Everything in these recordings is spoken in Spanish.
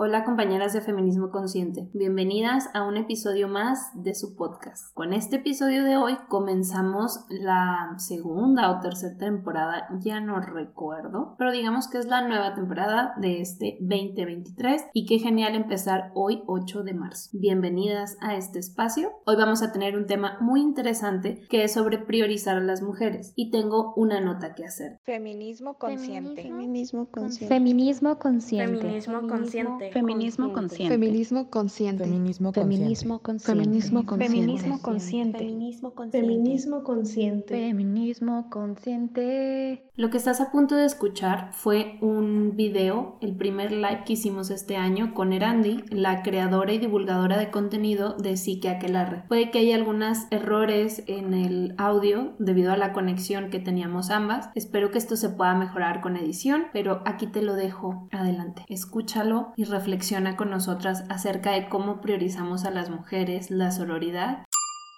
Hola compañeras de Feminismo Consciente, bienvenidas a un episodio más de su podcast. Con este episodio de hoy comenzamos la segunda o tercera temporada, ya no recuerdo, pero digamos que es la nueva temporada de este 2023 y qué genial empezar hoy 8 de marzo. Bienvenidas a este espacio. Hoy vamos a tener un tema muy interesante que es sobre priorizar a las mujeres y tengo una nota que hacer. Feminismo consciente. Feminismo consciente. Feminismo consciente. Feminismo consciente. Feminismo consciente. Feminismo consciente. Feminismo Feminismo consciente. Feminismo Feminismo consciente. consciente. Feminismo consciente. Feminismo consciente. Lo que estás a punto de escuchar fue un video, el primer live que hicimos este año con Erandi, la creadora y divulgadora de contenido de Psique Aquelarre. Puede que haya algunos errores en el audio debido a la conexión que teníamos ambas. Espero que esto se pueda mejorar con edición, pero aquí te lo dejo. Adelante, escúchalo y reflexiona con nosotras acerca de cómo priorizamos a las mujeres, la sororidad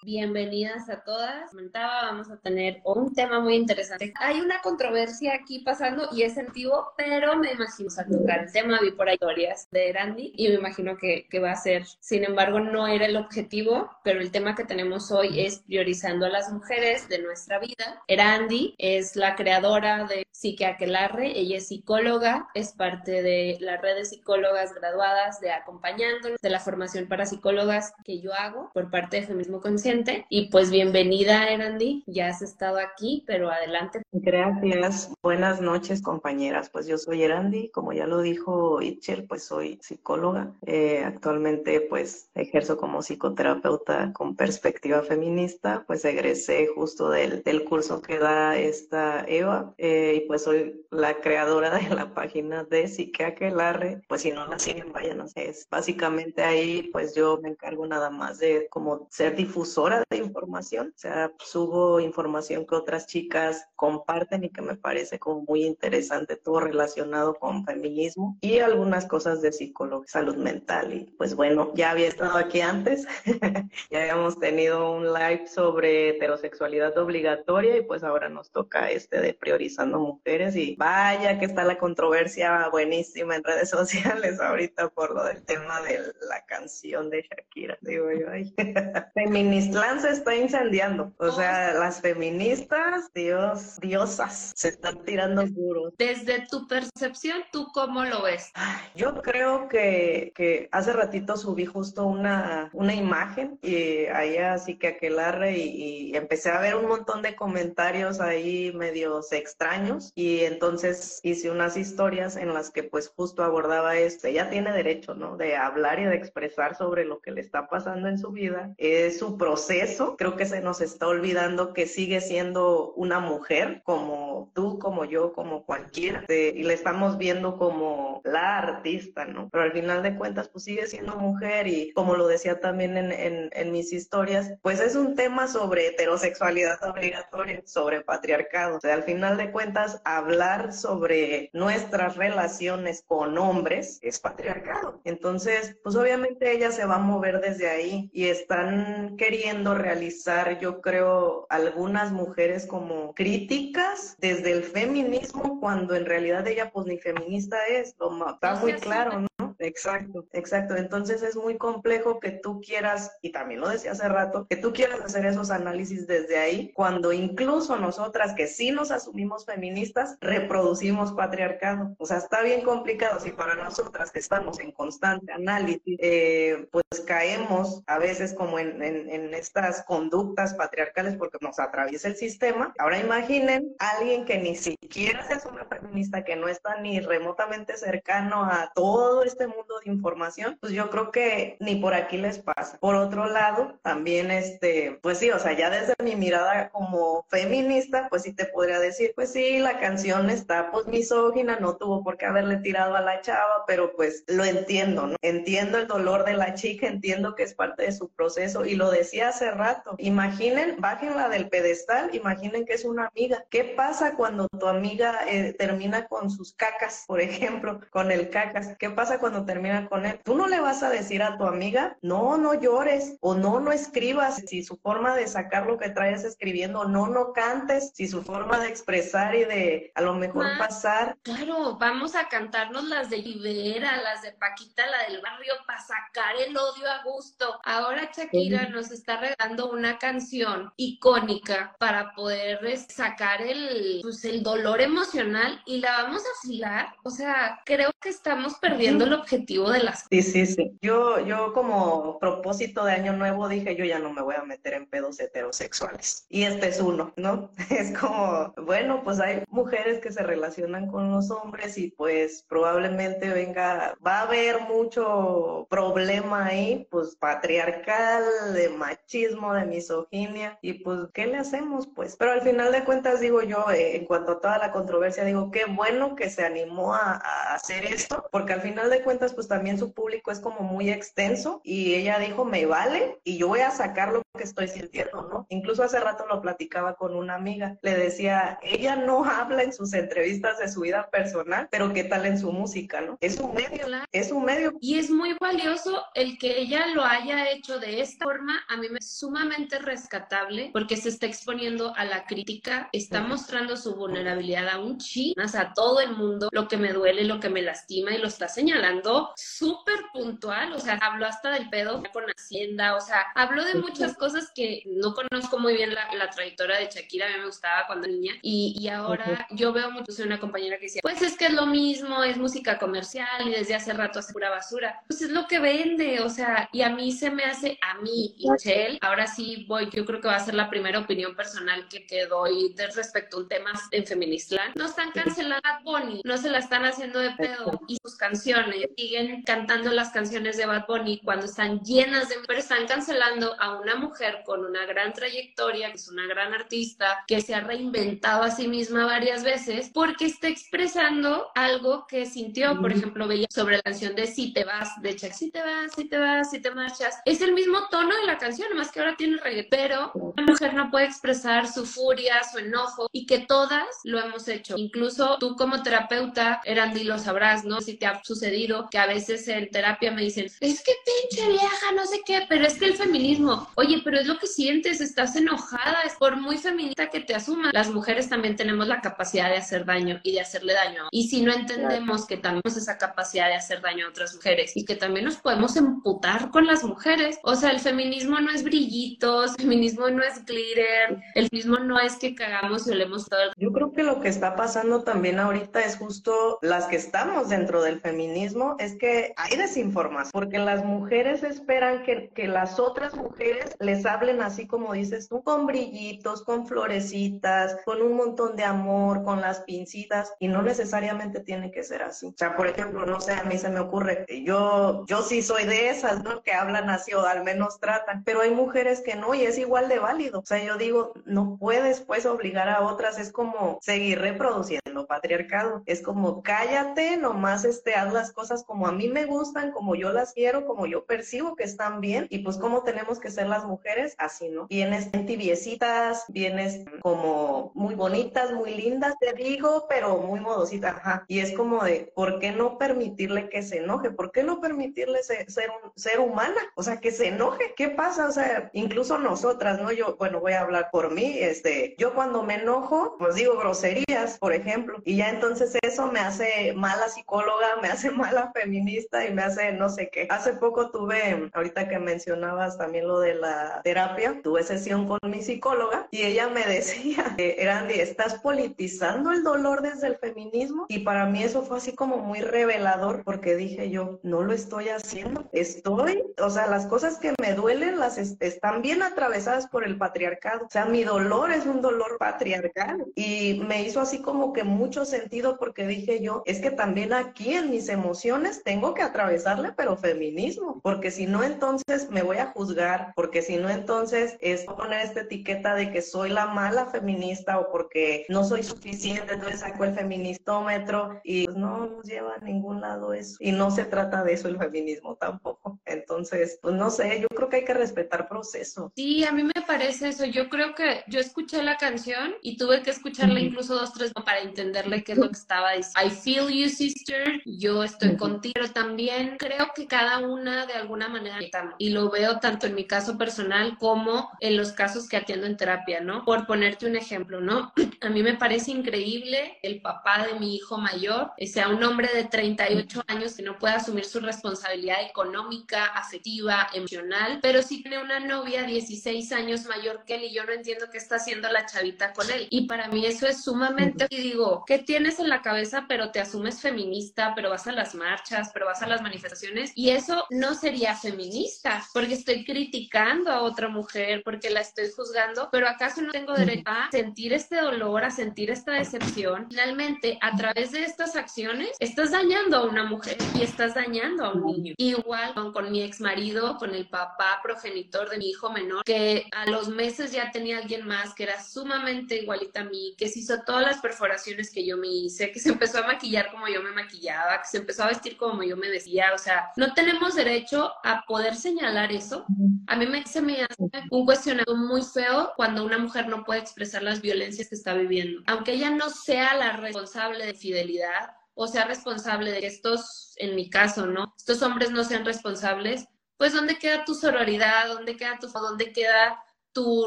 Bienvenidas a todas. Comentaba, vamos a tener un tema muy interesante. Hay una controversia aquí pasando y es sentido, pero me imagino a tocar el tema. Vi por historias de Randy y me imagino que, que, va a ser. Sin embargo, no era el objetivo, pero el tema que tenemos hoy es priorizando a las mujeres de nuestra vida. Erandi es la creadora de Psique Aquelarre. Ella es psicóloga, es parte de la red de psicólogas graduadas de Acompañándonos, de la formación para psicólogas que yo hago por parte de Feminismo Consciente y pues bienvenida, Erandi. Ya has estado aquí, pero adelante. Gracias. Buenas noches, compañeras. Pues yo soy Erandi, como ya lo dijo Itchel, pues soy psicóloga. Eh, actualmente pues ejerzo como psicoterapeuta con perspectiva feminista. Pues egresé justo del, del curso que da esta Eva eh, y pues soy la creadora de la página de Psiqueaquelarre. Pues si no la siguen, vayan. Es básicamente ahí pues yo me encargo nada más de como ser difusor de información, o sea, subo información que otras chicas comparten y que me parece como muy interesante, todo relacionado con feminismo y algunas cosas de psicología, salud mental. Y pues bueno, ya había estado aquí antes, ya habíamos tenido un live sobre heterosexualidad obligatoria y pues ahora nos toca este de priorizando mujeres y vaya que está la controversia buenísima en redes sociales ahorita por lo del tema de la canción de Shakira, digo yo, ay, feminista Islam se está incendiando. O sea, las feministas, Dios, diosas, se están tirando duro. Desde tu percepción, ¿tú cómo lo ves? Yo creo que, que hace ratito subí justo una, una imagen y ahí así que aquelarre y, y empecé a ver un montón de comentarios ahí medios extraños y entonces hice unas historias en las que pues justo abordaba esto. Ella tiene derecho, ¿no? De hablar y de expresar sobre lo que le está pasando en su vida. Es su proceso proceso. Creo que se nos está olvidando que sigue siendo una mujer como tú, como yo, como cualquiera. y le estamos viendo como la artista, ¿no? Pero al final de cuentas, pues sigue siendo mujer y como lo decía también en, en, en mis historias, pues es un tema sobre heterosexualidad obligatoria, sobre patriarcado. O sea, al final de cuentas, hablar sobre nuestras relaciones con hombres es patriarcado. Entonces, pues obviamente ella se va a mover desde ahí y están queriendo realizar, yo creo, algunas mujeres como críticas desde el feminismo, cuando en realidad ella pues ni feminista es, lo, está muy claro, ¿no? Exacto, exacto. Entonces es muy complejo que tú quieras, y también lo decía hace rato, que tú quieras hacer esos análisis desde ahí, cuando incluso nosotras que sí nos asumimos feministas, reproducimos patriarcado. O sea, está bien complicado si para nosotras que estamos en constante análisis, eh, pues caemos a veces como en, en, estas conductas patriarcales porque nos atraviesa el sistema. Ahora imaginen a alguien que ni siquiera se asume feminista, que no está ni remotamente cercano a todo este mundo de información, pues yo creo que ni por aquí les pasa. Por otro lado, también este, pues sí, o sea, ya desde mi mirada como feminista, pues sí te podría decir, pues sí, la canción está pues misógina, no tuvo por qué haberle tirado a la chava, pero pues lo entiendo, ¿no? Entiendo el dolor de la chica, entiendo que es parte de su proceso y lo decía hace rato. Imaginen, bájenla del pedestal, imaginen que es una amiga. ¿Qué pasa cuando tu amiga eh, termina con sus cacas, por ejemplo, con el cacas? ¿Qué pasa cuando cuando termina con él, tú no le vas a decir a tu amiga, no, no llores o no, no escribas si su forma de sacar lo que traes escribiendo, no, no cantes si su forma de expresar y de a lo mejor Ma, pasar. Claro, vamos a cantarnos las de Rivera, las de Paquita, la del barrio, para sacar el odio a gusto. Ahora Shakira nos está regalando una canción icónica para poder es, sacar el, pues, el dolor emocional y la vamos a afilar. O sea, creo que estamos perdiendo el objetivo de las Sí, sí, sí. Yo, yo como propósito de año nuevo dije, yo ya no me voy a meter en pedos heterosexuales. Y este es uno, ¿no? Es como, bueno, pues hay mujeres que se relacionan con los hombres y pues probablemente venga, va a haber mucho problema ahí, pues patriarcal, de machismo, de misoginia, y pues, ¿qué le hacemos? Pues, pero al final de cuentas digo yo, eh, en cuanto a toda la controversia, digo, qué bueno que se animó a, a hacer esto, porque al final de cuentas, pues también su público es como muy extenso y ella dijo, me vale y yo voy a sacar lo que estoy sintiendo, ¿no? Incluso hace rato lo platicaba con una amiga, le decía, ella no habla en sus entrevistas de su vida personal, pero ¿qué tal en su música, no? Es un medio, es un medio. Y es muy valioso el que ella lo haya hecho de esta forma, a mí me es sumamente rescatable porque se está exponiendo a la crítica, está mostrando su vulnerabilidad a un chi, a todo el mundo, lo que me duele, lo que me lastima y lo está señalando súper puntual, o sea, habló hasta del pedo con Hacienda, o sea, habló de muchas cosas que no conozco muy bien la, la trayectoria de Shakira, a mí me gustaba cuando niña y, y ahora yo veo mucho, soy una compañera que decía, pues es que es lo mismo, es música comercial y desde hace rato hace pura basura, pues es lo que vende, o sea, y a mí se me hace, a mí, Michelle, ahora sí voy, yo creo que va a ser la primera opinión personal que, que doy de respecto a un tema en Feministland, no están cancelando a Bunny, no se la están haciendo de pedo y sus canciones siguen cantando las canciones de Bad Bunny cuando están llenas de... Pero están cancelando a una mujer con una gran trayectoria, que es una gran artista, que se ha reinventado a sí misma varias veces, porque está expresando algo que sintió. Por ejemplo, veía sobre la canción de Si te vas, de Chuck, si te vas, si te vas, si te marchas. Es el mismo tono de la canción, más que ahora tiene reggaetón. Pero una mujer no puede expresar su furia, su enojo, y que todas lo hemos hecho. Incluso tú como terapeuta, Erandi, lo sabrás, ¿no? Si te ha sucedido que a veces en terapia me dicen, es que pinche vieja, no sé qué, pero es que el feminismo, oye, pero es lo que sientes, estás enojada, es por muy feminista que te asuma. Las mujeres también tenemos la capacidad de hacer daño y de hacerle daño. Y si no entendemos que tenemos esa capacidad de hacer daño a otras mujeres y que también nos podemos emputar con las mujeres, o sea, el feminismo no es brillitos, el feminismo no es glitter, el feminismo no es que cagamos y olemos todo el... Yo creo que lo que está pasando también ahorita es justo las que estamos dentro del feminismo, es que hay desinformación, porque las mujeres esperan que, que las otras mujeres les hablen así como dices tú, con brillitos, con florecitas, con un montón de amor, con las pincitas, y no necesariamente tiene que ser así. O sea, por ejemplo, no sé, a mí se me ocurre, yo, yo sí soy de esas, ¿no? Que hablan así o al menos tratan, pero hay mujeres que no, y es igual de válido. O sea, yo digo, no puedes pues obligar a otras, es como seguir reproduciendo patriarcado, es como cállate, nomás este, haz las cosas como a mí me gustan, como yo las quiero, como yo percibo que están bien, y pues como tenemos que ser las mujeres, así, ¿no? Vienes tibiecitas, vienes como muy bonitas, muy lindas, te digo, pero muy modositas, ajá. Y es como de, ¿por qué no permitirle que se enoje? ¿Por qué no permitirle ser, ser, ser humana? O sea, que se enoje. ¿Qué pasa? O sea, incluso nosotras, ¿no? Yo, bueno, voy a hablar por mí, este, yo cuando me enojo, pues digo groserías, por ejemplo, y ya entonces eso me hace mala psicóloga, me hace mala feminista y me hace no sé qué. Hace poco tuve, ahorita que mencionabas también lo de la terapia, tuve sesión con mi psicóloga y ella me decía, Erandi, estás politizando el dolor desde el feminismo y para mí eso fue así como muy revelador porque dije yo, no lo estoy haciendo, estoy, o sea, las cosas que me duelen las est están bien atravesadas por el patriarcado, o sea, mi dolor es un dolor patriarcal y me hizo así como que mucho sentido porque dije yo, es que también aquí en mis emociones tengo que atravesarle, pero feminismo, porque si no entonces me voy a juzgar, porque si no entonces es poner esta etiqueta de que soy la mala feminista o porque no soy suficiente, entonces saco el feministómetro y pues no nos lleva a ningún lado eso. Y no se trata de eso el feminismo tampoco. Entonces, pues no sé, yo creo que hay que respetar proceso. Sí, a mí me parece eso. Yo creo que yo escuché la canción y tuve que escucharla incluso dos, tres para entenderle qué es lo que estaba diciendo. I feel you, sister. Yo estoy contigo. Pero también creo que cada una de alguna manera y lo veo tanto en mi caso personal como en los casos que atiendo en terapia, ¿no? Por ponerte un ejemplo, ¿no? A mí me parece increíble el papá de mi hijo mayor, sea un hombre de 38 años que no pueda asumir su responsabilidad económica, afectiva, emocional, pero sí tiene una novia 16 años mayor que él y yo no entiendo qué está haciendo la chavita con él. Y para mí eso es sumamente, y digo, ¿qué tienes en la cabeza pero te asumes feminista, pero vas a las marchas, pero vas a las manifestaciones? Y eso no sería feminista, porque estoy criticando a otra mujer, porque la estoy juzgando, pero ¿acaso no tengo derecho a sentir este dolor, a sentir esta decepción? Finalmente, a través de estas acciones, estás dañando a una mujer y estás dañando a un niño. Igual con, con mi ex marido, con el papá progenitor de mi hijo menor, que a los meses ya tenía alguien más que era sumamente igualita a mí, que se hizo todas las perforaciones que yo me hice, que se empezó a maquillar como yo me maquillaba, que se empezó a vestir como yo me vestía, o sea, no tenemos derecho a poder señalar eso. A mí me, se me hace un cuestionamiento muy feo cuando una mujer no puede expresar las violencias que está viviendo. Aunque ella no sea la responsable de fidelidad o sea responsable de que estos, en mi caso, ¿no? Estos hombres no sean responsables, pues ¿dónde queda tu sororidad? ¿Dónde queda tu, dónde queda tu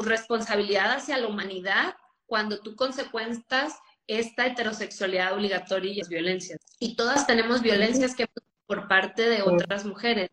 responsabilidad hacia la humanidad cuando tú consecuencias esta heterosexualidad obligatoria y las violencias? Y todas tenemos violencias que por parte de otras mujeres,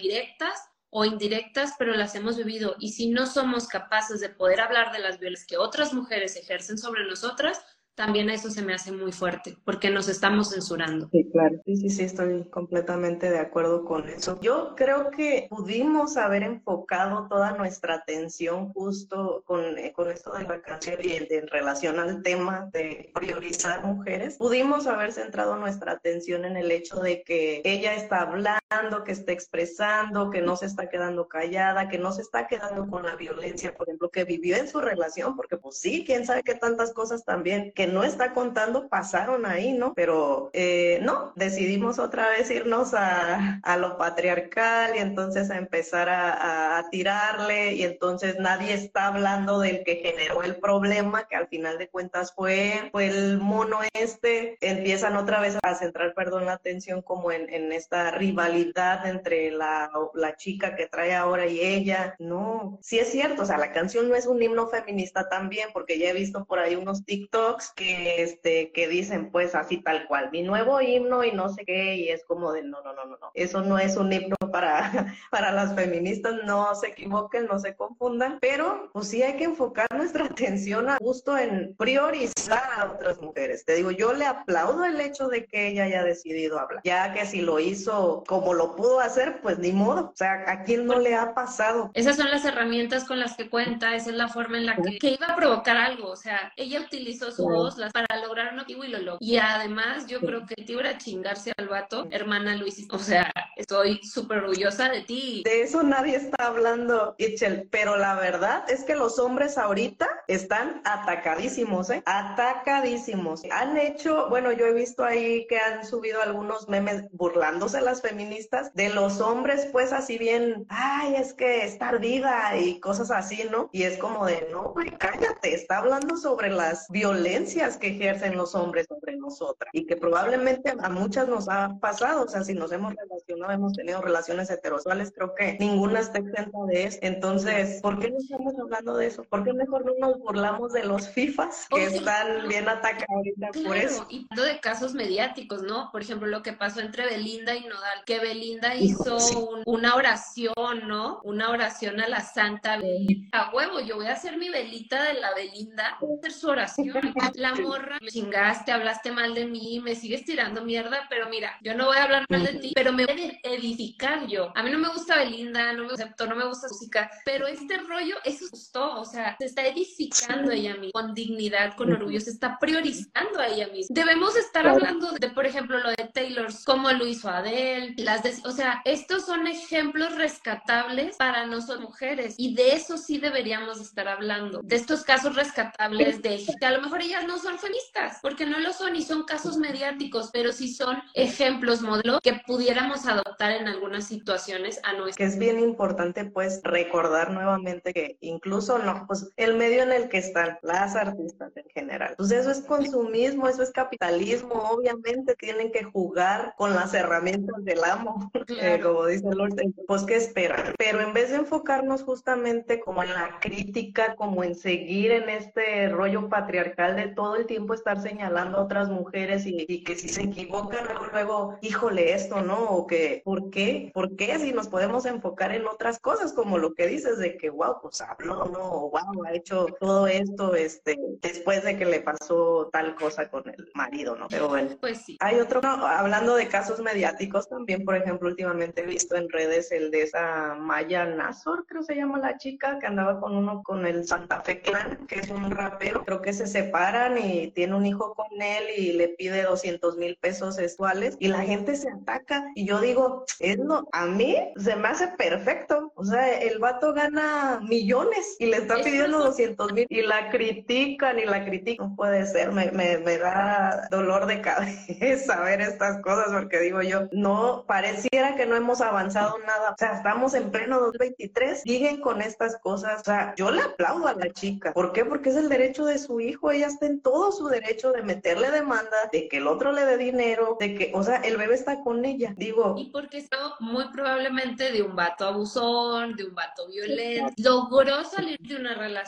directas o indirectas, pero las hemos vivido. Y si no somos capaces de poder hablar de las violencias que otras mujeres ejercen sobre nosotras, también eso se me hace muy fuerte, porque nos estamos censurando. Sí, claro. Sí, sí, sí, estoy completamente de acuerdo con eso. Yo creo que pudimos haber enfocado toda nuestra atención justo con, eh, con esto de la canción y en relación al tema de priorizar mujeres. Pudimos haber centrado nuestra atención en el hecho de que ella está hablando, que está expresando, que no se está quedando callada, que no se está quedando con la violencia, por ejemplo, que vivió en su relación, porque pues sí, quién sabe qué tantas cosas también que no está contando pasaron ahí, ¿no? Pero eh, no, decidimos otra vez irnos a, a, lo patriarcal y entonces a empezar a, a, tirarle y entonces nadie está hablando del que generó el problema, que al final de cuentas fue, fue el mono este. Empiezan otra vez a centrar, perdón, la atención como en, en esta rivalidad entre la, la chica que trae ahora y ella. No, sí es cierto, o sea, la canción no es un himno feminista también, porque ya he visto por ahí unos TikToks que, este, que dicen pues así tal cual, mi nuevo himno y no sé qué, y es como de no, no, no, no, no, eso no es un himno para, para las feministas, no se equivoquen, no se confundan, pero pues sí hay que enfocar nuestra atención a justo en priorizar a otras mujeres. Te digo, yo le aplaudo el hecho de que ella haya decidido hablar, ya que si lo hizo como lo pudo hacer, pues ni modo, o sea, ¿a quién no le ha pasado? Esas son las herramientas con las que cuenta, esa es la forma en la que, que iba a provocar algo, o sea, ella utilizó su voz para lograr un objetivo y lo logró. Y además, yo creo que te iba a chingarse al vato, hermana Luis. O sea, estoy súper orgullosa de ti. De eso nadie está hablando, Itchel, pero la verdad es que los hombres ahorita están atacadísimos, ¿eh? Atacadísimos. Han hecho, bueno, yo he visto ahí que han subido algunos memes burlándose las feministas de los hombres, pues así bien, ay, es que estar viva y cosas así, ¿no? Y es como de, no, güey, cállate, está hablando sobre las violencias que ejercen los hombres sobre nosotras y que probablemente a muchas nos ha pasado, o sea, si nos hemos relacionado, hemos tenido relaciones heterosexuales, creo que ninguna está exenta de eso. Entonces, ¿por qué no estamos hablando de eso? ¿Por qué mejor no nos burlamos de los FIFAs que están bien atacados ahorita por eso? Y de casos mediáticos, ¿no? Por ejemplo, lo que pasó entre Belinda y Nodal, que Belinda hizo una oración, ¿no? Una oración a la Santa Belinda. A huevo, yo voy a hacer mi velita de la Belinda, hacer su oración. La morra, me chingaste, hablaste mal de mí, me sigues tirando mierda, pero mira, yo no voy a hablar mal de ti, pero me voy a edificar yo. A mí no me gusta Belinda, no me gusta, no me gusta música, pero este rollo, eso gustó, o sea, se está edificando ella misma, con dignidad, con orgullo, se está priorizando a ella misma. Debemos estar hablando de, por ejemplo, lo de Taylor, como lo hizo Adele, las o sea, estos son ejemplos rescatables para nosotros mujeres y de eso sí deberíamos estar hablando, de estos casos rescatables de que a lo mejor ellas no son feministas, porque no lo son y son casos mediáticos, pero sí son ejemplos, modelos que pudiéramos adoptar en algunas situaciones a nuestra. Que es bien importante pues recordar nuevamente que incluso no, pues el medio en el que están las artistas en general, pues eso es consumismo, eso es capitalismo, obviamente tienen que jugar con las herramientas del amo, eh, como dice Lord, pues qué esperan, pero en vez de enfocarnos justamente como en la crítica, como en seguir en este rollo patriarcal de todo el tiempo estar señalando a otras mujeres y, y que si se equivocan luego, híjole esto, ¿no? O que, ¿por qué? ¿Por qué si nos podemos enfocar en otras cosas como lo que dices de que, wow, pues habló, no, wow, ha hecho todo esto este, después de que le pasó tal cosa con el marido, ¿no? Pero bueno. Pues sí. Hay otro, no, hablando de casos mediáticos también, por ejemplo, últimamente he visto en redes el de esa Maya Nazor, creo se llama la chica, que andaba con uno con el Santa Fe Clan, que es un rapero, creo que se separan y tiene un hijo con él y le pide 200 mil pesos sexuales y la gente se ataca. Y yo digo, es no, a mí se me hace perfecto, o sea, el vato gana millones y le está pidiendo 200 mil y la critican y la critican, no puede ser, me, me, me da dolor de cabeza ver estas cosas porque digo yo, no, pareciera que no hemos avanzado nada, o sea, estamos en pleno 2023, siguen con estas cosas, o sea, yo le aplaudo a la chica, ¿por qué? Porque es el derecho de su hijo, ella está en todo su derecho de meterle demanda, de que el otro le dé dinero, de que, o sea, el bebé está con ella, digo. Y porque está muy probablemente de un vato abusón, de un vato violento, logró salir de una relación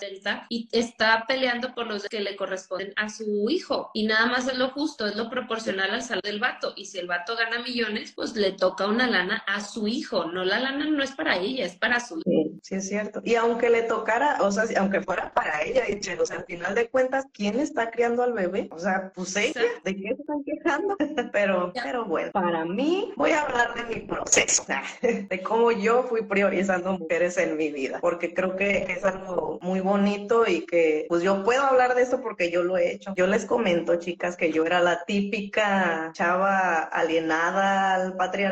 y está peleando por los que le corresponden a su hijo. Y nada más es lo justo, es lo proporcional al salario del vato. Y si el vato gana millones, pues le toca una lana a su hijo. No, la lana no es para ella, es para su hijo. Sí, sí es cierto. Y aunque le tocara, o sea, aunque fuera para ella, o sea, al final de cuentas, ¿quién está criando al bebé? O sea, pues ella, ¿de qué están quejando? pero, pero bueno, para mí, voy a hablar de mi proceso, de cómo yo fui priorizando mujeres en mi vida, porque creo que es algo muy bonito y que pues yo puedo hablar de eso porque yo lo he hecho. Yo les comento, chicas, que yo era la típica chava alienada al patriarcado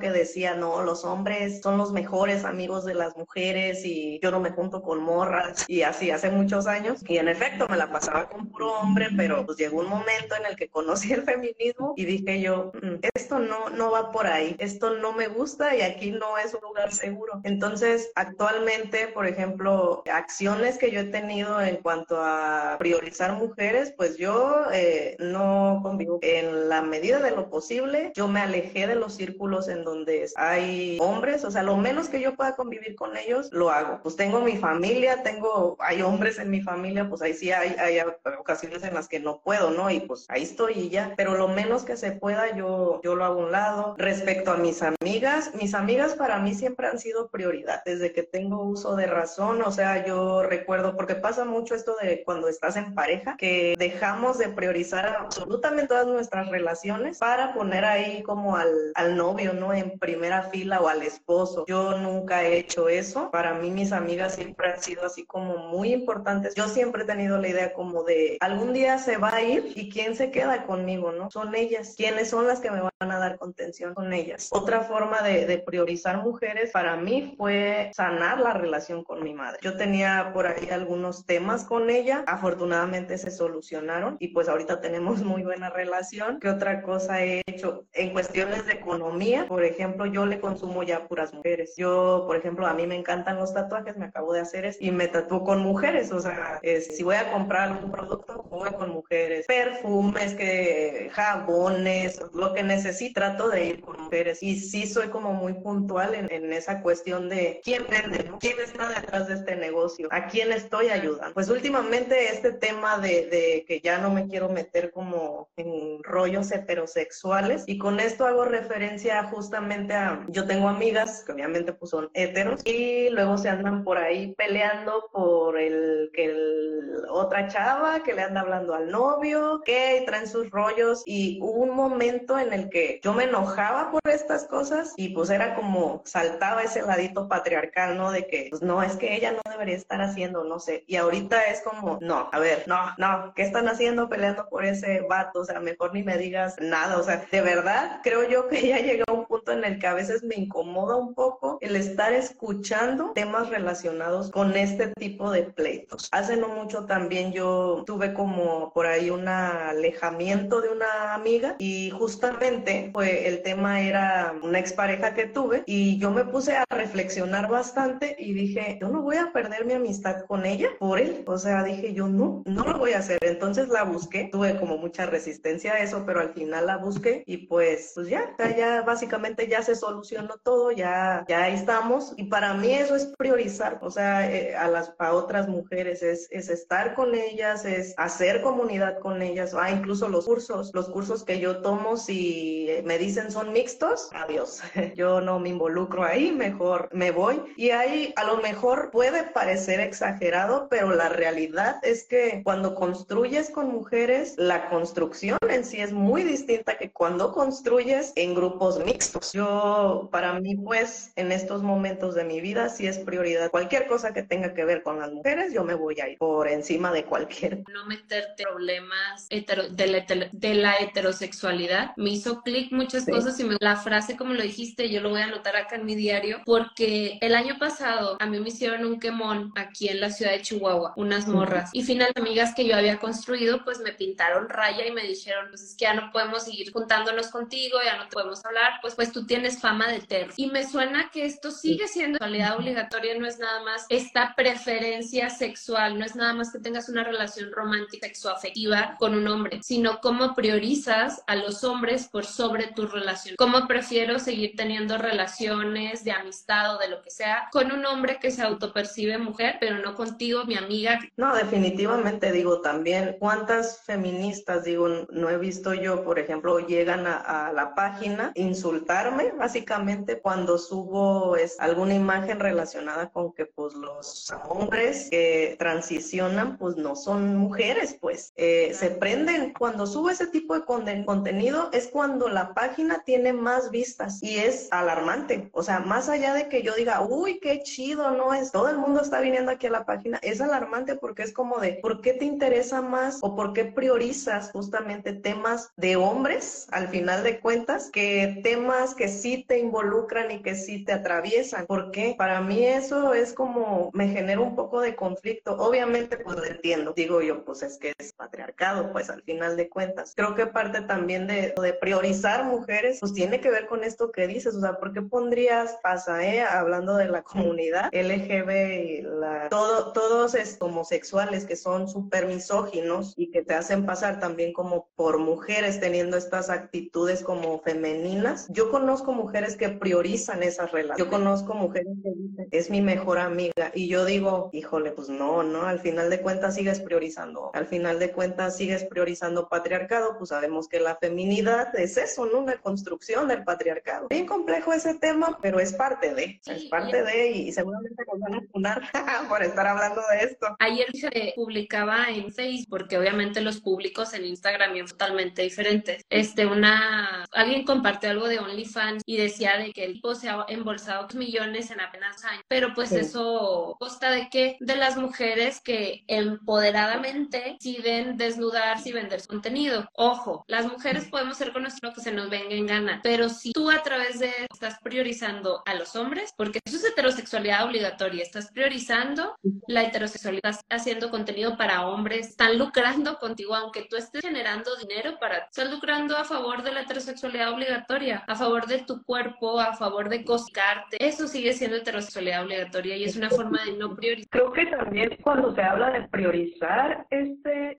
que decía, no, los hombres son los mejores amigos de las mujeres y yo no me junto con morras y así hace muchos años. Y en efecto me la pasaba con puro hombre, pero pues llegó un momento en el que conocí el feminismo y dije yo, mm, esto no, no va por ahí, esto no me gusta y aquí no es un lugar seguro. Entonces, actualmente, por ejemplo, acciones que yo he tenido en cuanto a priorizar mujeres, pues yo eh, no convivo. En la medida de lo posible, yo me alejé de los círculos en donde hay hombres, o sea, lo menos que yo pueda convivir con ellos, lo hago. Pues tengo mi familia, tengo, hay hombres en mi familia, pues ahí sí hay, hay ocasiones en las que no puedo, ¿no? Y pues ahí estoy y ya, pero lo menos que se pueda, yo, yo lo hago a un lado. Respecto a mis amigas, mis amigas para mí siempre han sido prioridad, desde que tengo uso de razón, o sea, yo recuerdo, porque pasa mucho esto de cuando estás en pareja, que dejamos de priorizar absolutamente todas nuestras relaciones para poner ahí como al, al novio, ¿no? En primera fila o al esposo. Yo nunca he hecho eso. Para mí mis amigas siempre han sido así como muy importantes. Yo siempre he tenido la idea como de algún día se va a ir y quién se queda conmigo, ¿no? Son ellas. ¿Quiénes son las que me van a dar contención? Son ellas. Otra forma de, de priorizar mujeres para mí fue sanar la relación con mi madre. Yo tenía por ahí algunos temas con ella, afortunadamente se solucionaron y pues ahorita tenemos muy buena relación. ¿Qué otra cosa he hecho? En cuestiones de economía, por ejemplo, yo le consumo ya puras mujeres. Yo, por ejemplo, a mí me encantan los tatuajes, me acabo de hacer eso y me tatúo con mujeres, o sea, si voy a comprar algún producto, voy con mujeres, perfumes, que jabones, lo que necesito, trato de ir con mujeres. Y sí soy como muy puntual en, en esa cuestión de quién vende, quién está detrás de este negocio, a quién estoy ayudando. Pues últimamente este tema de, de que ya no me quiero meter como en rollos heterosexuales y con esto hago referencia justamente a, yo tengo amigas que obviamente pues son heteros y luego se andan por ahí peleando por el que el, otra chava que le anda hablando al novio, que traen sus rollos y hubo un momento en el que yo me enojaba por estas cosas y pues era como saltaba ese ladito patriarcal, ¿no? De que pues no, es que ella no debería estar haciendo, no sé. Y ahorita es como, no, a ver, no, no, ¿qué están haciendo peleando por ese vato? O sea, mejor ni me digas nada. O sea, de verdad creo yo que ya llega un punto en el que a veces me incomoda un poco el estar escuchando temas relacionados con este tipo de pleitos. Hace no mucho también yo tuve como por ahí un alejamiento de una amiga y justamente fue el tema era una expareja que tuve y yo me puse a reflexionar bastante y dije, yo no voy a perder mi amistad con ella por él. O sea, dije yo no, no lo voy a hacer. Entonces la busqué, tuve como mucha resistencia a eso, pero al final la busqué y pues, pues ya, ya básicamente ya se solucionó todo, ya, ya ahí estamos. Y para mí eso es priorizar, o sea, eh, a las a otras mujeres es, es estar con ellas, es hacer comunidad con ellas, ah, incluso los cursos, los cursos que yo tomo, si me dicen son mixtos, adiós, yo no me involucro ahí, mejor me voy. Y ahí a lo mejor puede parecer exagerado, pero la realidad es que cuando construyes con mujeres, la construcción en sí es muy distinta que cuando construyes en grupos mixtos. Yo, para mí, pues, en estos momentos de mi vida, sí es prioridad. Cualquier cosa que tenga que ver con las mujeres, yo me voy a ir por encima de cualquier. No meterte problemas de, la heterosexualidad. Me hizo clic muchas cosas y me, la frase, como lo dijiste, yo lo voy a anotar acá en mi diario, porque el año pasado a mí me hicieron un quemón aquí en la ciudad de Chihuahua, unas morras, y finalmente amigas que yo había construido, pues me pintaron raya y me dijeron, pues es que ya no podemos seguir juntándonos contigo, ya no te podemos hablar, pues pues tú tienes fama de terror. Y me suena que esto sigue siendo sexualidad obligatoria, no es nada más esta preferencia sexual, no es nada más que tengas una relación romántica sexoafectiva con un hombre, sino cómo priorizas a los hombres por sobre tu relación. Cómo prefiero seguir teniendo relaciones de amistad o de lo que sea con un hombre que se autopercibe mujer, pero no contigo, mi amiga. No, definitivamente digo también, ¿cuántas feministas, digo, no he visto yo, por ejemplo, llegan a, la página insultarme básicamente cuando subo es, alguna imagen relacionada con que pues los hombres que transicionan pues no son mujeres, pues eh, se prenden. Cuando subo ese tipo de contenido es cuando la página tiene más vistas y es alarmante. O sea, más allá de que yo diga, uy, qué chido, no es, todo el mundo está viniendo aquí a la página, es alarmante porque es como de, ¿por qué te interesa más o por qué priorizas justamente temas de hombres al final de cuentas que temas que sí te involucran y que sí te atraviesan? Porque para mí eso es como me genera un poco de conflicto. Obviamente pues lo entiendo. Digo yo, pues es que es patriarcado, pues al final de cuentas. Creo que parte también de, de priorizar mujeres, pues tiene que ver con esto que dices. O sea, ¿por qué pondrías, pasa, eh, hablando de la comunidad LGB y la, todo, todos es, homosexuales que son súper misóginos y que te hacen pasar también como por mujeres teniendo estas actitudes como femeninas. Yo conozco mujeres que priorizan esas relaciones. Yo conozco mujeres que dicen, es mi mejor amiga. Y yo digo, híjole, pues no, no, al final de cuentas sigues priorizando. Al final de cuentas sigues priorizando patriarcado, pues sabemos que la feminidad es eso, ¿no? Una construcción del patriarcado. Bien complejo ese tema, pero es parte de, es parte de, y seguramente nos van a funar por estar hablando de esto. Ayer se publicaba en Facebook, porque obviamente los públicos en Instagram son totalmente diferentes. Este, una, alguien compartió algo de OnlyFans y decía de que el tipo se ha embolsado millones en apenas años, pero pues eso consta de que de las mujeres que empoderadamente deciden desnudarse y vender su contenido. Ojo, las mujeres podemos ser con nuestro que se nos venga en gana, pero si tú a través de estás priorizando a los hombres, porque eso es heterosexualidad obligatoria, estás priorizando la heterosexualidad, estás haciendo contenido para hombres, están lucrando contigo, aunque tú estés generando dinero para, estás lucrando a favor de la heterosexualidad obligatoria, a favor de tu cuerpo, a favor de cosicarte. Eso sigue siendo heterosexualidad obligatoria y es una forma de no priorizar. Creo que también cuando se habla de priorizar, este,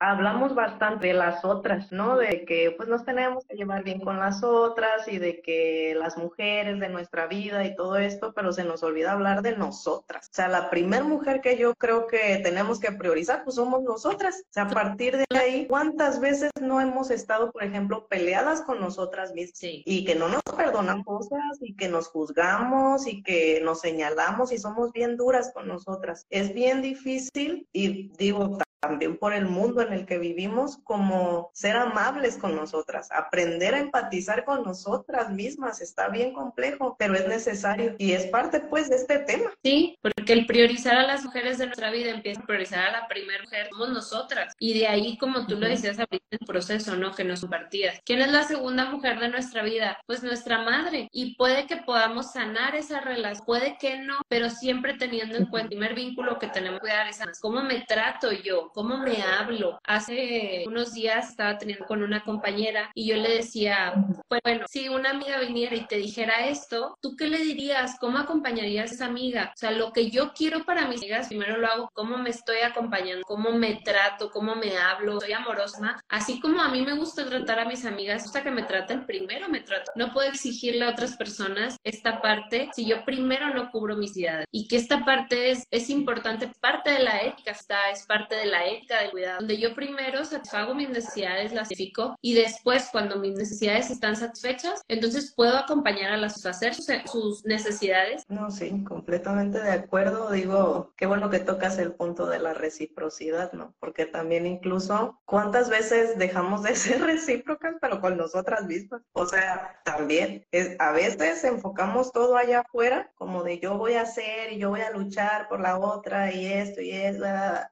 hablamos bastante de las otras, ¿no? De que pues nos tenemos que llevar bien con las otras y de que las mujeres de nuestra vida y todo esto, pero se nos olvida hablar de nosotras. O sea, la primer mujer que yo creo que tenemos que priorizar, pues somos nosotras. O sea, a partir de ahí, ¿cuántas veces no hemos estado, por ejemplo, peleadas con nosotras mismas? Y que no nos perdonamos cosas y que nos juzgamos y que nos señalamos y somos bien duras con nosotras. Es bien difícil y digo, también por el mundo en el que vivimos, como ser amables con nosotras, aprender a empatizar con nosotras mismas. Está bien complejo, pero es necesario y es parte pues de este tema. Sí, porque el priorizar a las mujeres de nuestra vida empieza a priorizar a la primera mujer, somos nosotras. Y de ahí, como tú lo decías ahorita, el proceso, ¿no? Que nos compartías. ¿Quién es la segunda mujer de nuestra vida? Pues nuestra madre. Y puede que podamos sanar esa relación, puede que no, pero siempre teniendo en cuenta el primer vínculo que tenemos que cuidar es cómo me trato yo, cómo me hablo. Hace unos días estaba teniendo con una compañera y yo le decía, bueno, si una amiga viniera y te dijera esto, ¿tú qué le dirías? ¿Cómo acompañarías a esa amiga? O sea, lo que yo quiero para mis amigas, primero lo hago, cómo me estoy acompañando, cómo me trato, cómo me hablo, soy amorosa. Así como a mí me gusta tratar a mis amigas, gusta que me traten, primero me trato. No puedo exigirle a otras personas esta parte si yo primero no cubro mis ideas. Y que esta parte es, es importante, parte de la ética está, es parte de la ética del cuidado, donde yo primero satisfago mis necesidades, las identifico y después cuando mis necesidades están satisfechas, entonces puedo acompañar a las hacer sus, necesidades. No, sí, completamente de acuerdo. Digo, qué bueno que tocas el punto de la reciprocidad, ¿no? Porque también incluso, ¿cuántas veces dejamos de ser recíprocas, pero con nosotras mismas? O sea, también, a veces enfocamos todo allá afuera, como de yo voy a hacer y yo voy a luchar por la otra y esto y eso,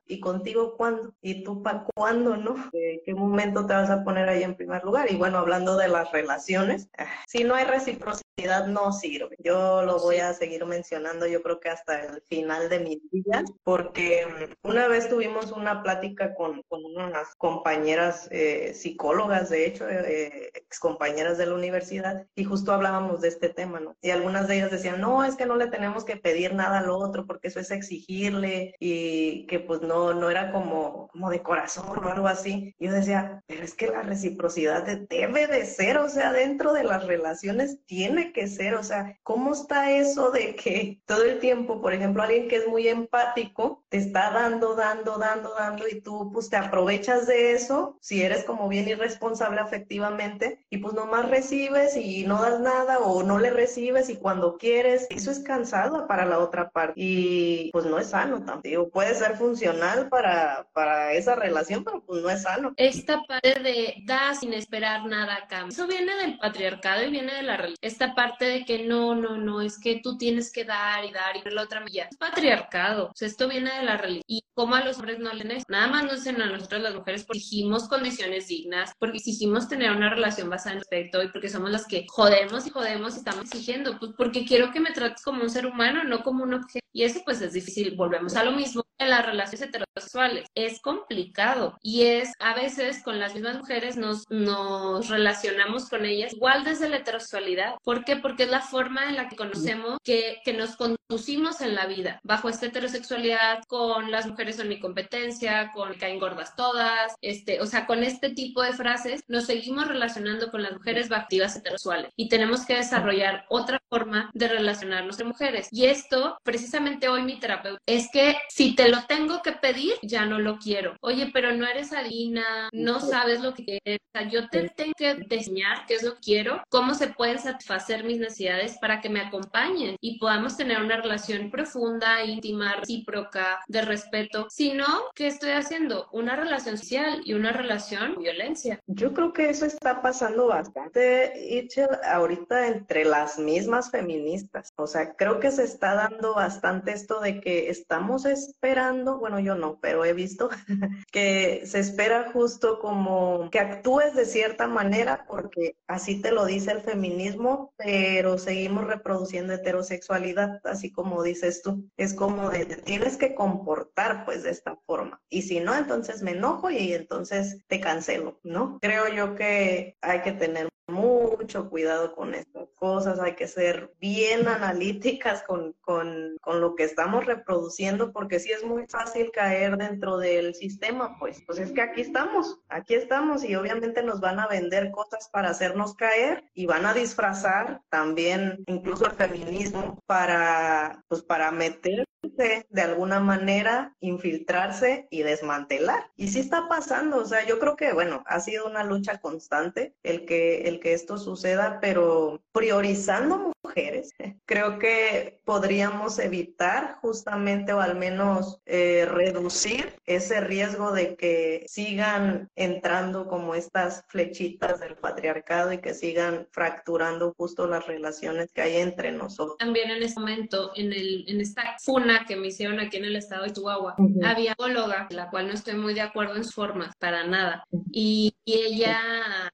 y contigo cuándo, y tú para cuándo, ¿no? ¿De qué momento te vas a poner ahí en primer lugar? Y bueno, hablando de las relaciones, ah, si no hay reciprocidad, no sirve. Yo lo voy a seguir mencionando, yo creo que hasta el final de mis días, porque mm, una vez tuvimos una plática con, con unas compañeras eh, psicólogas, de hecho, eh, ex compañeras de la universidad, y justo hablábamos de este tema, ¿no? Y algunas de ellas decían, no, es que no le tenemos que pedir nada al otro, porque eso es exigirle, y que pues no, no era como, como de corazón o algo así. Yo decía, pero es que la reciprocidad debe de ser, o sea, dentro de las relaciones tiene que ser, o sea, ¿cómo está eso de que todo el tiempo, por ejemplo, alguien que es muy empático, te está dando, dando, dando, dando, y tú pues te aprovechas de eso, si eres como bien irresponsable afectivamente, y pues nomás recibes y no das nada, o no le recibes y cuando quieres, eso es cansado para la otra parte, y pues no es sano tampoco, puede ser funcional para, para esa relación, pero pues no es sano. Esta parte de dar sin esperar nada a cambio, eso viene del patriarcado y viene de la religión, esta parte de que no, no, no, es que tú tienes que dar y dar y la otra milla. Es patriarcado, o sea, esto viene de la religión. Y como a los hombres no leen eso, nada más nos dicen a nosotros las mujeres porque exigimos condiciones dignas, porque exigimos tener una relación basada en respeto y porque somos las que jodemos y jodemos y estamos exigiendo, pues porque quiero que me trates como un ser humano, no como un objeto. Y eso pues es difícil, volvemos a lo mismo en las relaciones heterosexuales. Es complicado y es a veces con las mismas mujeres nos, nos relacionamos con ellas igual desde la heterosexualidad. ¿Por qué? Porque es la forma en la que conocemos que, que nos conducimos en la vida. Bajo esta heterosexualidad, con las mujeres son mi competencia, con caen gordas todas, este, o sea, con este tipo de frases nos seguimos relacionando con las mujeres activas heterosexuales y tenemos que desarrollar otra forma de relacionarnos entre mujeres. Y esto, precisamente hoy mi terapeuta, es que si te lo tengo que pedir, ya no lo quiero. Oye, pero no eres adina, no sabes lo que quieres. O sea, yo te tengo que diseñar qué es lo que quiero, cómo se pueden satisfacer mis necesidades para que me acompañen y podamos tener una relación profunda, íntima, recíproca, de respeto. Si no, ¿qué estoy haciendo? Una relación social y una relación violencia. Yo creo que eso está pasando bastante, Itchel, ahorita entre las mismas feministas. O sea, creo que se está dando bastante esto de que estamos esperando, bueno, yo no, pero he visto que se espera justo como que actúes de cierta manera porque así te lo dice el feminismo, pero seguimos reproduciendo heterosexualidad, así como dices tú. Es como de tienes que comportar pues de esta forma. Y si no, entonces me enojo y entonces te cancelo, ¿no? Creo yo que hay que tener mucho cuidado con estas cosas, hay que ser bien analíticas con, con, con, lo que estamos reproduciendo, porque sí es muy fácil caer dentro del sistema, pues, pues es que aquí estamos, aquí estamos y obviamente nos van a vender cosas para hacernos caer y van a disfrazar también incluso el feminismo para, pues, para meter de alguna manera infiltrarse y desmantelar. Y sí está pasando, o sea, yo creo que, bueno, ha sido una lucha constante el que, el que esto suceda, pero priorizando mujeres, creo que podríamos evitar justamente o al menos eh, reducir ese riesgo de que sigan entrando como estas flechitas del patriarcado y que sigan fracturando justo las relaciones que hay entre nosotros. También en este momento, en, el, en esta funa que me hicieron aquí en el estado de Chihuahua, Ujú. había psicóloga, la cual no estoy muy de acuerdo en sus formas, para nada. Y, y ella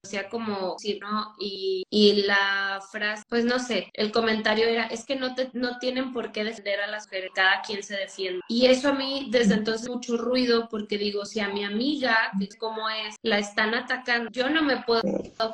hacía como, sí, ¿no? Y, y la frase, pues no sé, el comentario era, es que no, te, no tienen por qué defender a las mujeres, cada quien se defiende. Y eso a mí desde entonces mucho ruido, porque digo, si a mi amiga, como es, la están atacando, yo no me puedo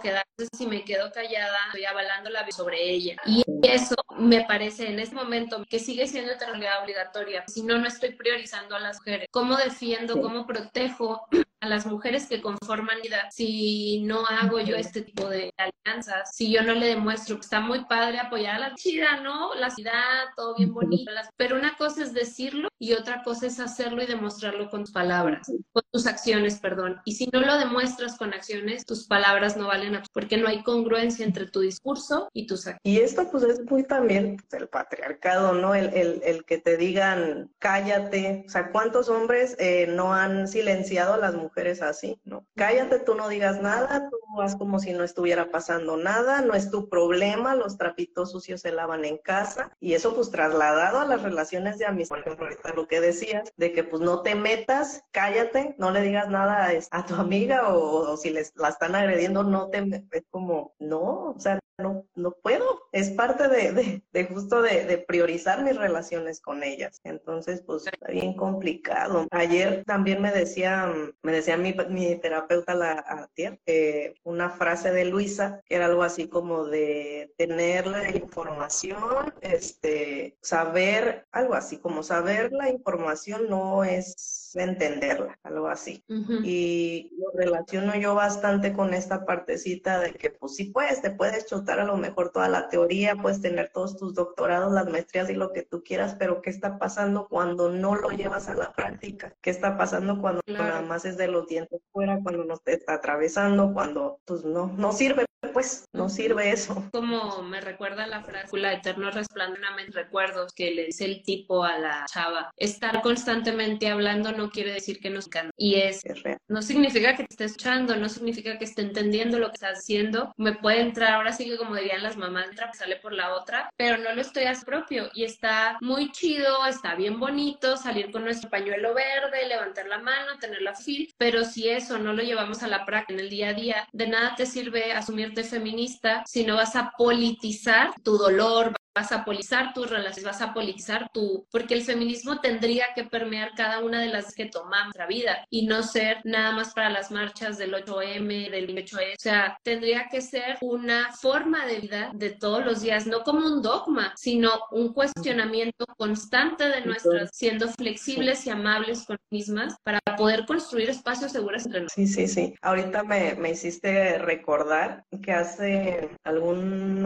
quedar, si me quedo callada, estoy avalando la vida sobre ella. Y eso me parece en este momento que sigue siendo heteronormidad obligatoria, si no, no estoy priorizando a las mujeres. ¿Cómo defiendo, cómo protejo a las mujeres que conforman vida si no hago yo este tipo de alianzas, si yo no le demuestro que está muy padre apoyar a la chida, ¿no? La ciudad, todo bien bonito, pero una cosa es decirlo y otra cosa es hacerlo y demostrarlo con tus palabras, con tus acciones, perdón. Y si no lo demuestras con acciones, tus palabras no valen porque no hay congruencia entre tu discurso y tus acciones. Y esto pues es muy también el patriarcado, ¿no? El, el, el que te digan cállate. O sea, ¿cuántos hombres eh, no han silenciado a las mujeres así, ¿no? Cállate, tú no digas nada, tú haz como si no estuviera pasando nada, no es tu problema, los trapitos sucios se lavan en casa. Y eso pues trasladado a las relaciones de amistad, por ejemplo, ahorita lo que decías, de que pues no te metas, cállate, no le digas nada a, a tu amiga o, o si les la están agrediendo, no te es como, no, o sea, no, no puedo. Es parte de, de, de justo de, de, priorizar mis relaciones con ellas. Entonces, pues está bien complicado. Ayer también me decía, me decía mi, mi terapeuta la ayer, eh, una frase de Luisa, que era algo así como de tener la información, este, saber, algo así como saber la información no es entenderla, algo así. Uh -huh. Y lo relaciono yo bastante con esta partecita de que, pues sí puedes, te puedes chutar a lo mejor toda la teoría, puedes tener todos tus doctorados, las maestrías y lo que tú quieras, pero ¿qué está pasando cuando no lo llevas a la práctica? ¿Qué está pasando cuando claro. nada más es de los dientes fuera, cuando no te está atravesando, cuando pues no, no sirve? Pues no sirve eso. Como me recuerda la frase, la eterno resplandeciente recuerdos que le dice el tipo a la chava. Estar constantemente hablando no quiere decir que nos can Y es, es real. no significa que te esté escuchando, no significa que esté entendiendo lo que estás haciendo. Me puede entrar, ahora sí que como dirían las mamás, entra, sale por la otra, pero no lo estoy a propio. Y está muy chido, está bien bonito salir con nuestro pañuelo verde, levantar la mano, tener la fil, pero si eso no lo llevamos a la práctica en el día a día, de nada te sirve asumirte feminista si no vas a politizar tu dolor, vas a politizar tus relaciones, vas a politizar tu, porque el feminismo tendría que permear cada una de las que tomamos nuestra vida y no ser nada más para las marchas del 8M, del 28M, o sea, tendría que ser una forma de vida de todos los días, no como un dogma, sino un cuestionamiento constante de nuestras, siendo flexibles y amables con mismas para poder construir espacios seguros entre nosotros. Sí, sí, sí. Ahorita me, me hiciste recordar que hace algún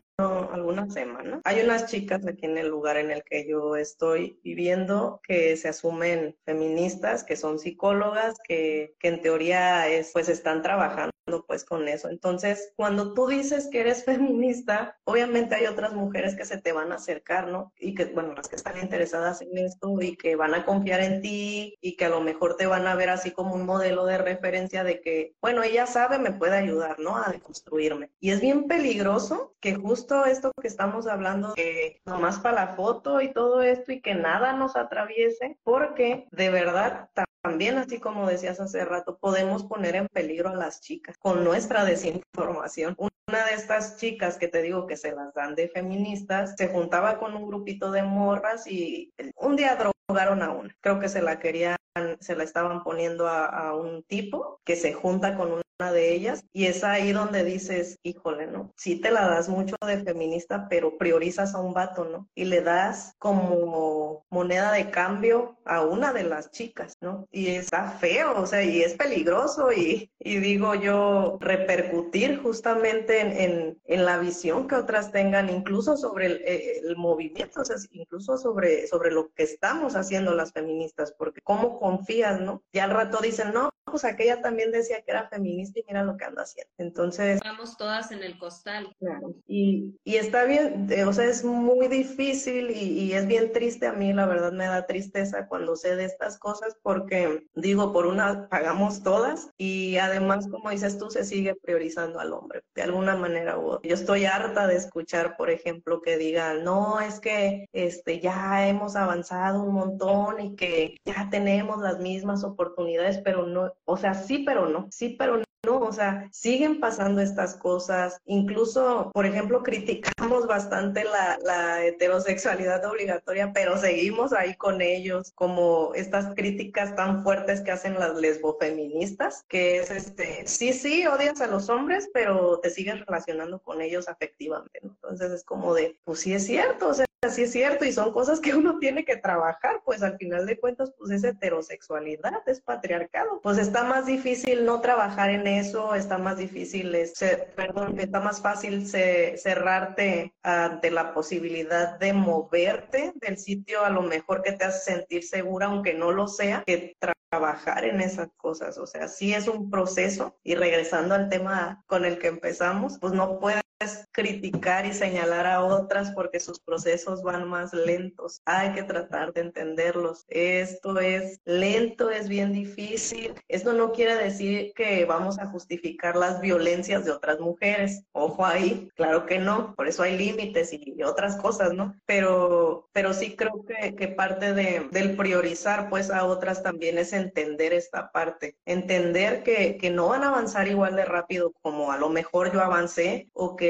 algunas semanas. Hay unas chicas aquí en el lugar en el que yo estoy viviendo que se asumen feministas, que son psicólogas, que, que en teoría es, pues están trabajando pues con eso. Entonces, cuando tú dices que eres feminista, obviamente hay otras mujeres que se te van a acercar, ¿no? Y que, bueno, las que están interesadas en esto y que van a confiar en ti y que a lo mejor te van a ver así como un modelo de referencia de que, bueno, ella sabe, me puede ayudar, ¿no? A deconstruirme. Y es bien peligroso que justo esto que estamos hablando, que nomás para la foto y todo esto y que nada nos atraviese, porque de verdad también, así como decías hace rato, podemos poner en peligro a las chicas con nuestra desinformación. Una de estas chicas que te digo que se las dan de feministas, se juntaba con un grupito de morras y un día drogaron a una. Creo que se la querían, se la estaban poniendo a, a un tipo que se junta con una de ellas y es ahí donde dices, híjole, ¿no? Sí te la das mucho de feminista, pero priorizas a un vato, ¿no? Y le das como moneda de cambio a una de las chicas, ¿no? Y está feo, o sea, y es peligroso y, y digo yo, repercutir justamente en, en, en, la visión que otras tengan, incluso sobre el, el, movimiento, o sea, incluso sobre, sobre lo que estamos haciendo las feministas, porque cómo confías, ¿no? Ya al rato dicen, no, pues aquella también decía que era feminista y mira lo que anda haciendo. Entonces... Vamos todas en el costal. Claro. Y, y está bien, eh, o sea, es muy difícil y, y, es bien triste a mí, la verdad me da tristeza cuando sé de estas cosas porque, digo, por una pagamos todas y además, como dices tú, se sigue priorizando al hombre de alguna manera u otra. Yo estoy harta de escuchar, por ejemplo, que digan, no, es que este, ya hemos avanzado un montón y que ya tenemos las mismas oportunidades, pero no, o sea, sí, pero no, sí, pero no. O sea, siguen pasando estas cosas. Incluso, por ejemplo, criticamos bastante la, la, heterosexualidad obligatoria, pero seguimos ahí con ellos, como estas críticas tan fuertes que hacen las lesbofeministas, que es este, sí, sí, odias a los hombres, pero te sigues relacionando con ellos afectivamente. ¿no? Entonces es como de, pues sí es cierto, o sea, sí es cierto, y son cosas que uno tiene que trabajar, pues al final de cuentas, pues es heterosexualidad, es patriarcado. Pues está más difícil no trabajar en eso, está más difícil, se, perdón, está más fácil se, cerrarte ante la posibilidad de moverte del sitio a lo mejor que te hace sentir segura, aunque no lo sea, que trabajar en esas cosas. O sea, sí es un proceso y regresando al tema con el que empezamos, pues no puedes criticar y señalar a otras porque sus procesos van más lentos. Hay que tratar de entenderlos. Esto es lento, es bien difícil. Esto no quiere decir que vamos a justificar las violencias de otras mujeres. Ojo ahí, claro que no. Por eso hay límites y otras cosas, ¿no? Pero, pero sí creo que, parte de, del priorizar pues a otras también es entender esta parte. Entender que, que no van a avanzar igual de rápido como a lo mejor yo avancé o que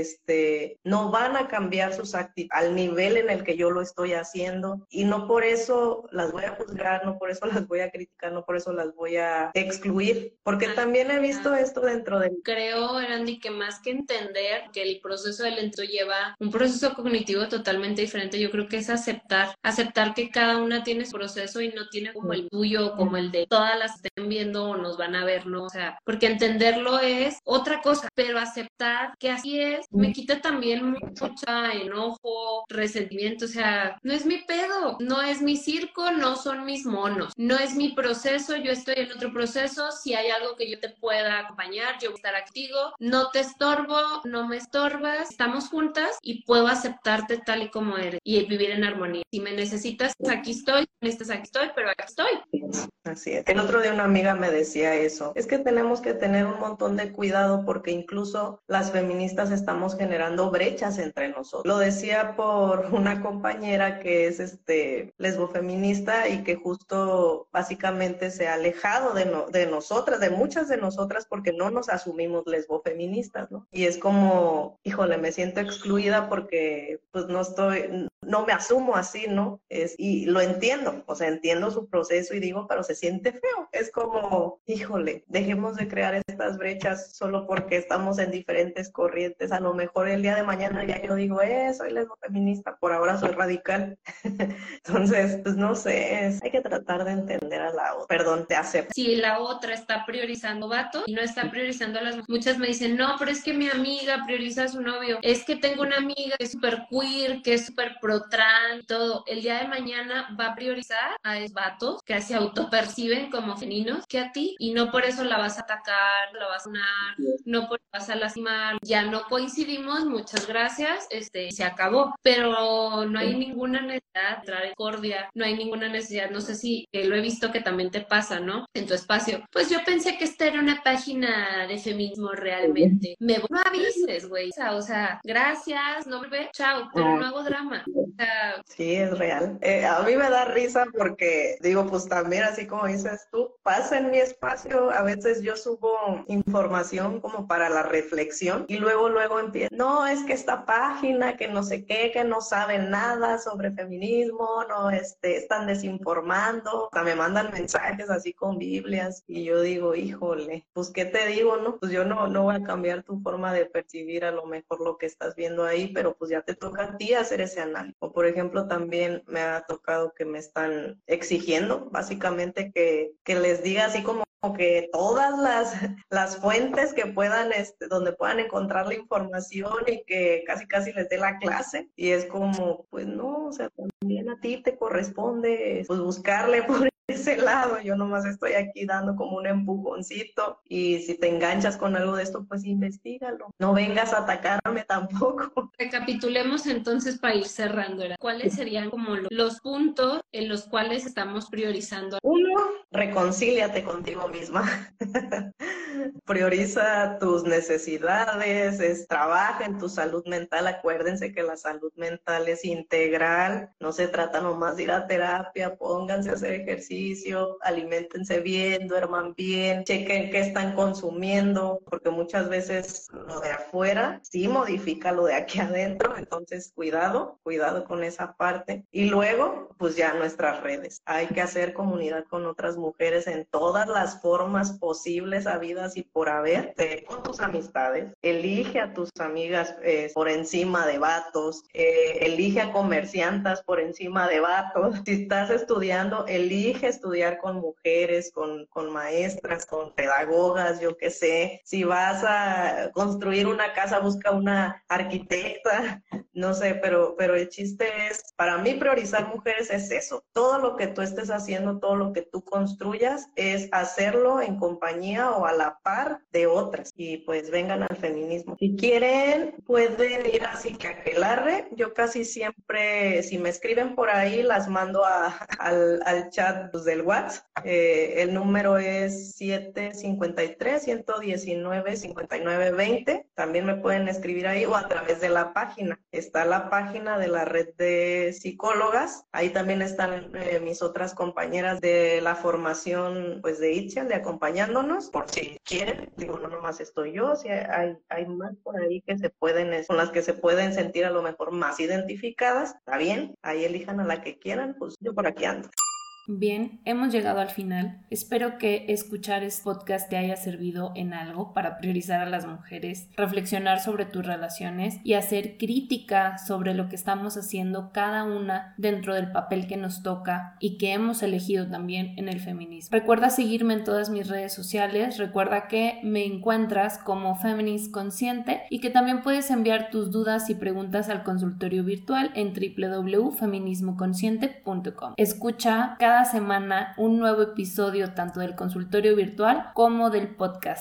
este, no van a cambiar sus actitudes al nivel en el que yo lo estoy haciendo. Y no por eso las voy a juzgar, no por eso las voy a criticar, no por eso las voy a excluir, porque también he visto esto dentro de... Creo, Andy, que más que entender que el proceso del lento lleva un proceso cognitivo totalmente diferente, yo creo que es aceptar, aceptar que cada una tiene su proceso y no tiene como el tuyo, como el de todas las estén viendo o nos van a ver, ¿no? O sea, porque entenderlo es otra cosa, pero aceptar que así es, me quita también mucha enojo, resentimiento, o sea, no es mi pedo, no es mi circo, no son mis monos, no es mi proceso, yo estoy en otro proceso, si hay algo que yo te pueda acompañar, yo voy a estar activo, no te estorbo, no me estorbas, estamos juntas y puedo aceptarte tal y como eres y vivir en armonía. Si me necesitas, aquí estoy, necesitas, aquí estoy, pero aquí estoy. Así es. El otro día una amiga me decía eso, es que tenemos que tener un montón de cuidado porque incluso las feministas estamos generando brechas entre nosotros. Lo decía por una compañera que es este lesbofeminista y que justo básicamente se ha alejado de, no, de nosotras, de muchas de nosotras, porque no nos asumimos lesbofeministas, ¿no? Y es como, híjole, me siento excluida porque pues no estoy, no me asumo así, ¿no? Es, y lo entiendo, o sea, entiendo su proceso y digo, pero se siente feo. Es como, híjole, dejemos de crear estas brechas solo porque estamos en diferentes corrientes. A lo mejor el día de mañana ya yo digo, eh, soy feminista, por ahora soy radical. Entonces, pues no sé, es, hay que tratar de entender a la otra, perdón, te acepto. Si la otra está priorizando vato y no está priorizando a las muchas me dicen, no, pero es que mi amiga prioriza a su novio, es que tengo una amiga que es súper queer, que es súper pro trans, todo. El día de mañana va a priorizar a esos vatos que se autoperciben como femeninos que a ti y no por eso la vas a atacar, la vas a sonar, no por eso vas a lastimar. Ya no coincidimos, muchas gracias, este, se acabó. Pero no hay ninguna necesidad de entrar en cordia, no hay ninguna necesidad, no sé si eh, lo he visto que también te pasa, ¿no? En tu espacio. Pues yo pensé que esta era una página de feminismo realmente. Me no avises, güey. O sea, gracias, no me chao, pero no hago drama. O sea, sí, es real. Eh, a mí me da risa porque digo, pues también así como dices tú, pasa en mi espacio, a veces yo subo información como para la reflexión y luego, luego empiezo, no, es que esta página, que no sé qué, que no saben nada sobre feminismo, no, este, están desinformando, sea, me mandan mensajes así con Biblias y yo digo, híjole, pues qué te digo, ¿no? Pues yo no, no voy a cambiar tu forma de percibir a lo mejor lo que estás viendo ahí, pero pues ya te toca a ti hacer ese análisis. O por ejemplo, también me ha tocado que me están exigiendo básicamente que, que les diga así como que todas las, las fuentes que puedan, este, donde puedan encontrar la información y que casi casi les dé la clase. Y es como, pues no, o sea, también a ti te corresponde pues buscarle por ese lado, yo nomás estoy aquí dando como un empujoncito y si te enganchas con algo de esto, pues investigalo. No vengas a atacarme tampoco. Recapitulemos entonces para ir cerrando. ¿Cuáles serían como los puntos en los cuales estamos priorizando? Uno, reconcíliate contigo misma. Prioriza tus necesidades, es, trabaja en tu salud mental. Acuérdense que la salud mental es integral, no se trata nomás de ir a terapia, pónganse a hacer ejercicio, alimentense bien, duerman bien, chequen qué están consumiendo, porque muchas veces lo de afuera sí modifica lo de aquí adentro, entonces cuidado, cuidado con esa parte. Y luego, pues ya nuestras redes. Hay que hacer comunidad con otras mujeres en todas las formas posibles, habidas y por haber, con tus amistades. Elige a tus amigas eh, por encima de vatos, eh, elige a comerciantas por encima de vatos. Si estás estudiando, elige estudiar con mujeres, con, con maestras, con pedagogas, yo qué sé. Si vas a construir una casa, busca una arquitecta, no sé, pero, pero el chiste es, para mí priorizar mujeres es eso. Todo lo que tú estés haciendo, todo lo que tú construyas, es hacerlo en compañía o a la par de otras. Y pues vengan al feminismo. Si quieren, pueden ir a Aquelarre. Yo casi siempre, si me escriben por ahí, las mando al, al, chat pues, del WhatsApp. Eh, el número es 753-119-5920. También me pueden escribir ahí o a través de la página. Está la página de la red de psicólogas. Ahí también están eh, mis otras compañeras de la formación pues de Itzel, de acompañándonos, por si quieren. Digo, no nomás estoy yo, si hay, hay más por ahí que se pueden, con las que se pueden sentir a lo mejor más identificadas. Está bien, ahí elijan a la que quieran, pues yo por aquí ando. Bien, hemos llegado al final. Espero que escuchar este podcast te haya servido en algo para priorizar a las mujeres, reflexionar sobre tus relaciones y hacer crítica sobre lo que estamos haciendo cada una dentro del papel que nos toca y que hemos elegido también en el feminismo. Recuerda seguirme en todas mis redes sociales, recuerda que me encuentras como Feminist Consciente y que también puedes enviar tus dudas y preguntas al consultorio virtual en www.feminismoconsciente.com. Escucha semana un nuevo episodio tanto del consultorio virtual como del podcast.